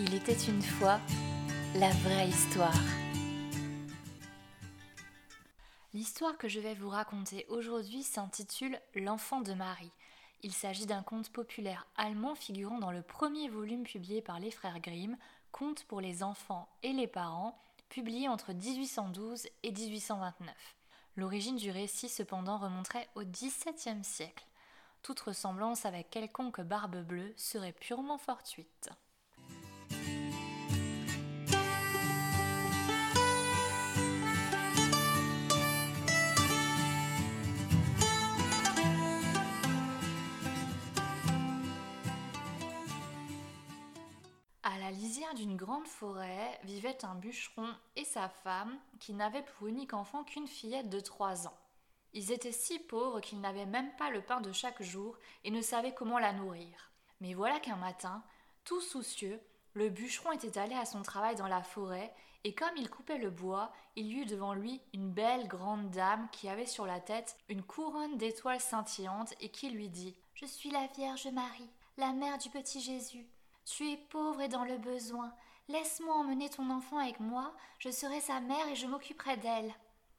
Il était une fois la vraie histoire. L'histoire que je vais vous raconter aujourd'hui s'intitule L'enfant de Marie. Il s'agit d'un conte populaire allemand figurant dans le premier volume publié par les frères Grimm, Conte pour les enfants et les parents, publié entre 1812 et 1829. L'origine du récit cependant remonterait au XVIIe siècle. Toute ressemblance avec quelconque barbe bleue serait purement fortuite. D'une grande forêt vivait un bûcheron et sa femme qui n'avaient pour unique enfant qu'une fillette de trois ans. Ils étaient si pauvres qu'ils n'avaient même pas le pain de chaque jour et ne savaient comment la nourrir. Mais voilà qu'un matin, tout soucieux, le bûcheron était allé à son travail dans la forêt, et comme il coupait le bois, il y eut devant lui une belle grande dame qui avait sur la tête une couronne d'étoiles scintillantes et qui lui dit Je suis la Vierge Marie, la mère du petit Jésus. Tu es pauvre et dans le besoin. Laisse-moi emmener ton enfant avec moi, je serai sa mère et je m'occuperai d'elle.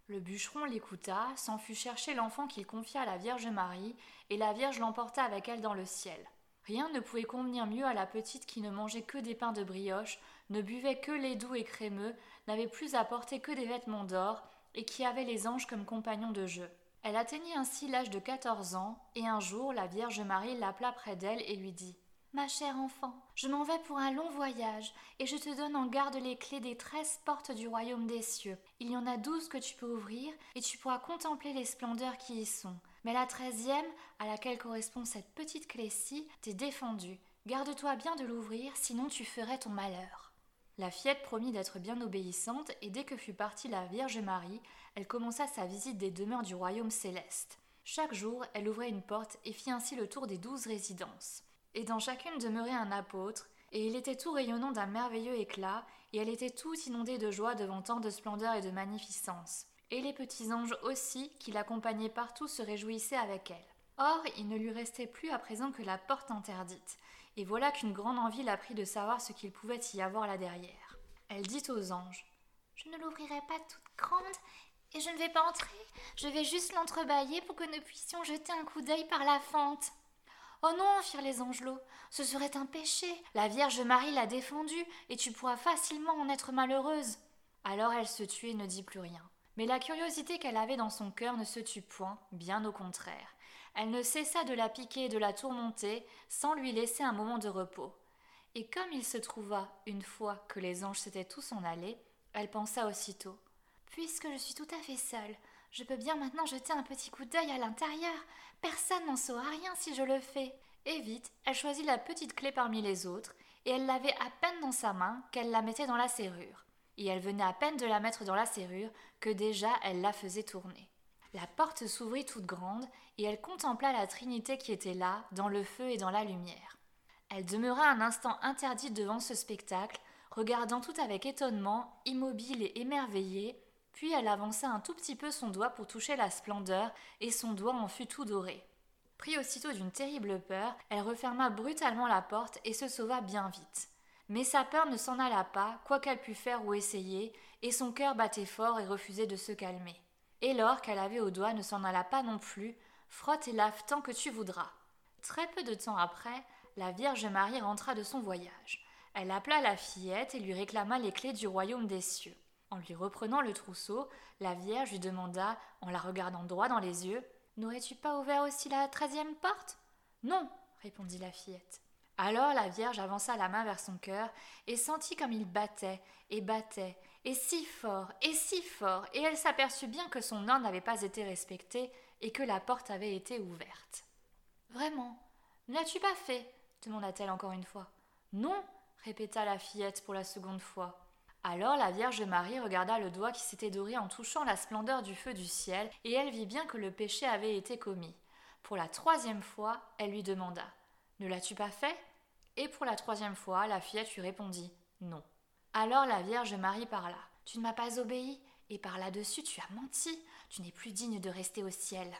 Le bûcheron l'écouta, s'en fut chercher l'enfant qu'il confia à la Vierge Marie, et la Vierge l'emporta avec elle dans le ciel. Rien ne pouvait convenir mieux à la petite qui ne mangeait que des pains de brioche, ne buvait que lait doux et crémeux, n'avait plus à porter que des vêtements d'or, et qui avait les anges comme compagnons de jeu. Elle atteignit ainsi l'âge de quatorze ans, et un jour la Vierge Marie l'appela près d'elle et lui dit Ma chère enfant, je m'en vais pour un long voyage, et je te donne en garde les clés des treize portes du royaume des cieux. Il y en a douze que tu peux ouvrir, et tu pourras contempler les splendeurs qui y sont. Mais la treizième, à laquelle correspond cette petite clé-ci, t'est défendue. Garde-toi bien de l'ouvrir, sinon tu ferais ton malheur. La fillette promit d'être bien obéissante, et dès que fut partie la Vierge Marie, elle commença sa visite des demeures du royaume céleste. Chaque jour, elle ouvrait une porte et fit ainsi le tour des douze résidences et dans chacune demeurait un apôtre, et il était tout rayonnant d'un merveilleux éclat, et elle était toute inondée de joie devant tant de splendeur et de magnificence. Et les petits anges aussi, qui l'accompagnaient partout, se réjouissaient avec elle. Or, il ne lui restait plus à présent que la porte interdite, et voilà qu'une grande envie la prit de savoir ce qu'il pouvait y avoir là derrière. Elle dit aux anges Je ne l'ouvrirai pas toute grande, et je ne vais pas entrer, je vais juste l'entrebâiller pour que nous puissions jeter un coup d'œil par la fente. Oh non, firent les angelots, ce serait un péché. La Vierge Marie l'a défendu, et tu pourras facilement en être malheureuse. Alors elle se tut et ne dit plus rien. Mais la curiosité qu'elle avait dans son cœur ne se tut point, bien au contraire. Elle ne cessa de la piquer et de la tourmenter, sans lui laisser un moment de repos. Et comme il se trouva, une fois que les anges s'étaient tous en allés, elle pensa aussitôt. Puisque je suis tout à fait seule, je peux bien maintenant jeter un petit coup d'œil à l'intérieur. Personne n'en saura rien si je le fais. Et vite, elle choisit la petite clé parmi les autres, et elle l'avait à peine dans sa main qu'elle la mettait dans la serrure. Et elle venait à peine de la mettre dans la serrure que déjà elle la faisait tourner. La porte s'ouvrit toute grande, et elle contempla la Trinité qui était là, dans le feu et dans la lumière. Elle demeura un instant interdite devant ce spectacle, regardant tout avec étonnement, immobile et émerveillée, puis elle avança un tout petit peu son doigt pour toucher la splendeur, et son doigt en fut tout doré. Pris aussitôt d'une terrible peur, elle referma brutalement la porte et se sauva bien vite. Mais sa peur ne s'en alla pas, quoi qu'elle pût faire ou essayer, et son cœur battait fort et refusait de se calmer. Et l'or qu'elle avait au doigt ne s'en alla pas non plus, frotte et lave tant que tu voudras. Très peu de temps après, la Vierge Marie rentra de son voyage. Elle appela la fillette et lui réclama les clés du royaume des cieux. En lui reprenant le trousseau, la Vierge lui demanda, en la regardant droit dans les yeux, N'aurais-tu pas ouvert aussi la treizième porte Non, répondit la fillette. Alors la Vierge avança la main vers son cœur et sentit comme il battait et battait, et si fort, et si fort, et elle s'aperçut bien que son ordre n'avait pas été respecté et que la porte avait été ouverte. Vraiment Ne l'as-tu pas fait? demanda-t-elle encore une fois. Non, répéta la fillette pour la seconde fois. Alors la Vierge Marie regarda le doigt qui s'était doré en touchant la splendeur du feu du ciel, et elle vit bien que le péché avait été commis. Pour la troisième fois, elle lui demanda Ne l'as-tu pas fait? Et pour la troisième fois, la fillette lui répondit Non. Alors la Vierge Marie parla Tu ne m'as pas obéi, et par là-dessus tu as menti, tu n'es plus digne de rester au ciel.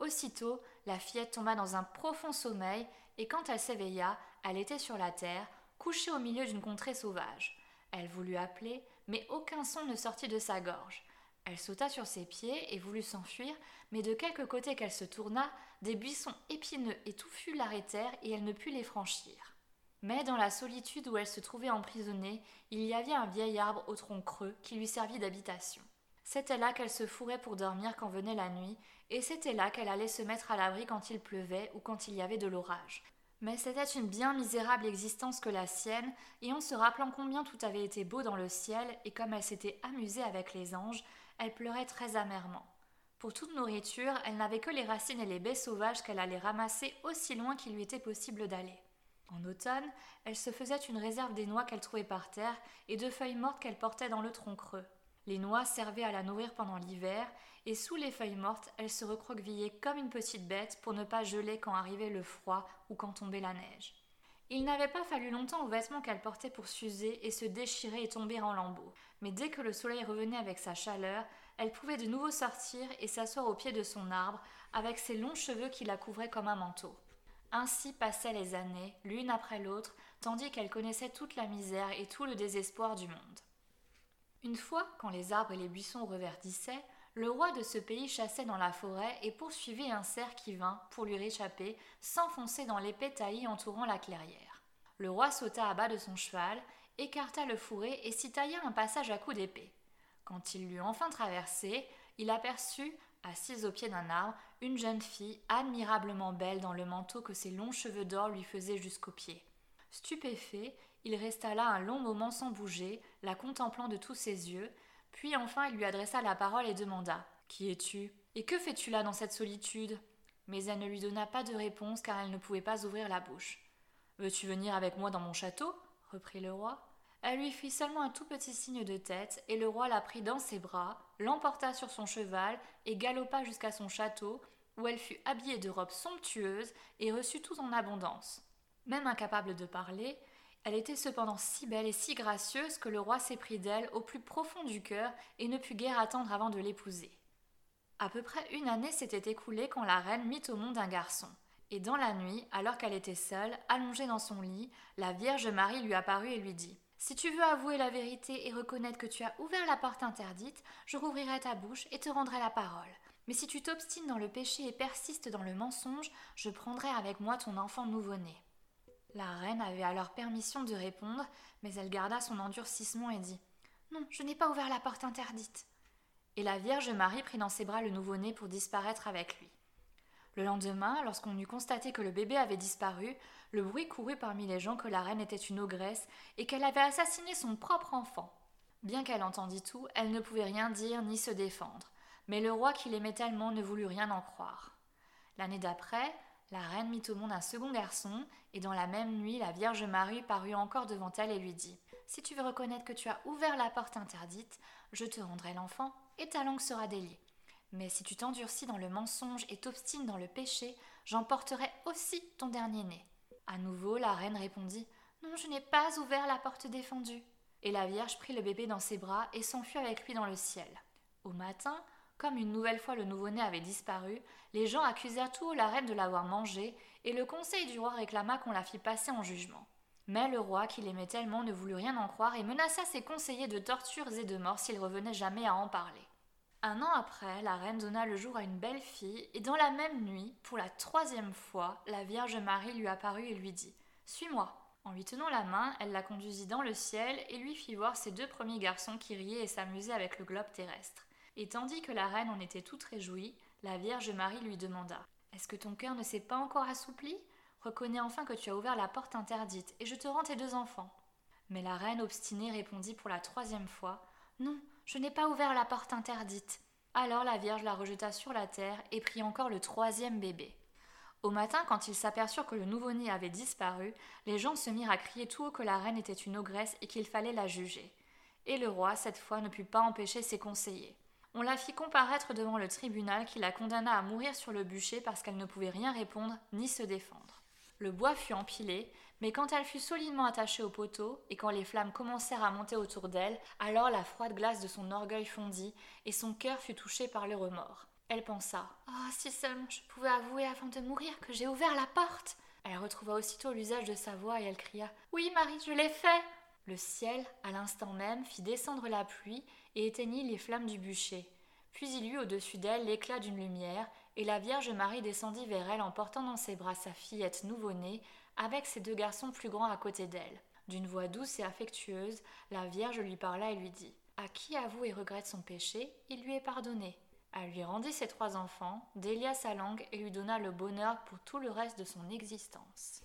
Aussitôt, la fillette tomba dans un profond sommeil, et quand elle s'éveilla, elle était sur la terre, couché au milieu d'une contrée sauvage. Elle voulut appeler, mais aucun son ne sortit de sa gorge. Elle sauta sur ses pieds et voulut s'enfuir, mais de quelque côté qu'elle se tourna, des buissons épineux et touffus l'arrêtèrent et elle ne put les franchir. Mais dans la solitude où elle se trouvait emprisonnée, il y avait un vieil arbre au tronc creux qui lui servit d'habitation. C'était là qu'elle se fourrait pour dormir quand venait la nuit, et c'était là qu'elle allait se mettre à l'abri quand il pleuvait ou quand il y avait de l'orage. Mais c'était une bien misérable existence que la sienne, et en se rappelant combien tout avait été beau dans le ciel, et comme elle s'était amusée avec les anges, elle pleurait très amèrement. Pour toute nourriture, elle n'avait que les racines et les baies sauvages qu'elle allait ramasser aussi loin qu'il lui était possible d'aller. En automne, elle se faisait une réserve des noix qu'elle trouvait par terre et de feuilles mortes qu'elle portait dans le tronc creux. Les noix servaient à la nourrir pendant l'hiver, et sous les feuilles mortes, elle se recroquevillait comme une petite bête pour ne pas geler quand arrivait le froid ou quand tombait la neige. Il n'avait pas fallu longtemps aux vêtements qu'elle portait pour s'user et se déchirer et tomber en lambeaux. Mais dès que le soleil revenait avec sa chaleur, elle pouvait de nouveau sortir et s'asseoir au pied de son arbre, avec ses longs cheveux qui la couvraient comme un manteau. Ainsi passaient les années, l'une après l'autre, tandis qu'elle connaissait toute la misère et tout le désespoir du monde. Une fois, quand les arbres et les buissons reverdissaient, le roi de ce pays chassait dans la forêt et poursuivait un cerf qui vint, pour lui réchapper, s'enfoncer dans l'épais taillis entourant la clairière. Le roi sauta à bas de son cheval, écarta le fourré et s'y tailla un passage à coups d'épée. Quand il l'eut enfin traversé, il aperçut, assise au pied d'un arbre, une jeune fille admirablement belle dans le manteau que ses longs cheveux d'or lui faisaient jusqu'aux pieds. Stupéfait, il resta là un long moment sans bouger, la contemplant de tous ses yeux, puis enfin il lui adressa la parole et demanda Qui es-tu? Et que fais-tu là dans cette solitude? Mais elle ne lui donna pas de réponse car elle ne pouvait pas ouvrir la bouche. Veux-tu venir avec moi dans mon château? reprit le roi. Elle lui fit seulement un tout petit signe de tête, et le roi la prit dans ses bras, l'emporta sur son cheval, et galopa jusqu'à son château, où elle fut habillée de robes somptueuses et reçut tout en abondance. Même incapable de parler, elle était cependant si belle et si gracieuse que le roi s'éprit d'elle au plus profond du cœur et ne put guère attendre avant de l'épouser. À peu près une année s'était écoulée quand la reine mit au monde un garçon. Et dans la nuit, alors qu'elle était seule, allongée dans son lit, la Vierge Marie lui apparut et lui dit Si tu veux avouer la vérité et reconnaître que tu as ouvert la porte interdite, je rouvrirai ta bouche et te rendrai la parole. Mais si tu t'obstines dans le péché et persistes dans le mensonge, je prendrai avec moi ton enfant nouveau-né. La reine avait alors permission de répondre, mais elle garda son endurcissement et dit Non, je n'ai pas ouvert la porte interdite. Et la Vierge Marie prit dans ses bras le nouveau-né pour disparaître avec lui. Le lendemain, lorsqu'on eut constaté que le bébé avait disparu, le bruit courut parmi les gens que la reine était une ogresse et qu'elle avait assassiné son propre enfant. Bien qu'elle entendît tout, elle ne pouvait rien dire ni se défendre. Mais le roi qui l'aimait tellement ne voulut rien en croire. L'année d'après, la reine mit au monde un second garçon, et dans la même nuit la Vierge Marie parut encore devant elle et lui dit Si tu veux reconnaître que tu as ouvert la porte interdite, je te rendrai l'enfant, et ta langue sera déliée. Mais si tu t'endurcis dans le mensonge et t'obstines dans le péché, j'emporterai aussi ton dernier né. À nouveau, la reine répondit Non, je n'ai pas ouvert la porte défendue. Et la Vierge prit le bébé dans ses bras et s'enfuit avec lui dans le ciel. Au matin, comme une nouvelle fois le nouveau-né avait disparu, les gens accusèrent tout haut la reine de l'avoir mangé, et le conseil du roi réclama qu'on la fît passer en jugement. Mais le roi, qui l'aimait tellement, ne voulut rien en croire et menaça ses conseillers de tortures et de morts s'ils revenaient jamais à en parler. Un an après, la reine donna le jour à une belle fille, et dans la même nuit, pour la troisième fois, la Vierge Marie lui apparut et lui dit Suis-moi. En lui tenant la main, elle la conduisit dans le ciel et lui fit voir ses deux premiers garçons qui riaient et s'amusaient avec le globe terrestre. Et tandis que la reine en était toute réjouie, la Vierge Marie lui demanda Est-ce que ton cœur ne s'est pas encore assoupli? Reconnais enfin que tu as ouvert la porte interdite, et je te rends tes deux enfants. Mais la reine obstinée répondit pour la troisième fois Non, je n'ai pas ouvert la porte interdite. Alors la Vierge la rejeta sur la terre et prit encore le troisième bébé. Au matin, quand ils s'aperçurent que le nouveau-né avait disparu, les gens se mirent à crier tout haut que la reine était une ogresse et qu'il fallait la juger. Et le roi, cette fois, ne put pas empêcher ses conseillers. On la fit comparaître devant le tribunal qui la condamna à mourir sur le bûcher parce qu'elle ne pouvait rien répondre ni se défendre. Le bois fut empilé, mais quand elle fut solidement attachée au poteau, et quand les flammes commencèrent à monter autour d'elle, alors la froide glace de son orgueil fondit, et son cœur fut touché par le remords. Elle pensa Oh, si seulement je pouvais avouer avant de mourir que j'ai ouvert la porte Elle retrouva aussitôt l'usage de sa voix et elle cria Oui, Marie, je l'ai fait Le ciel, à l'instant même, fit descendre la pluie et éteignit les flammes du bûcher. Puis il eut au-dessus d'elle l'éclat d'une lumière, et la Vierge Marie descendit vers elle en portant dans ses bras sa fillette nouveau-née, avec ses deux garçons plus grands à côté d'elle. D'une voix douce et affectueuse, la Vierge lui parla et lui dit À qui avoue et regrette son péché, il lui est pardonné. Elle lui rendit ses trois enfants, délia sa langue et lui donna le bonheur pour tout le reste de son existence.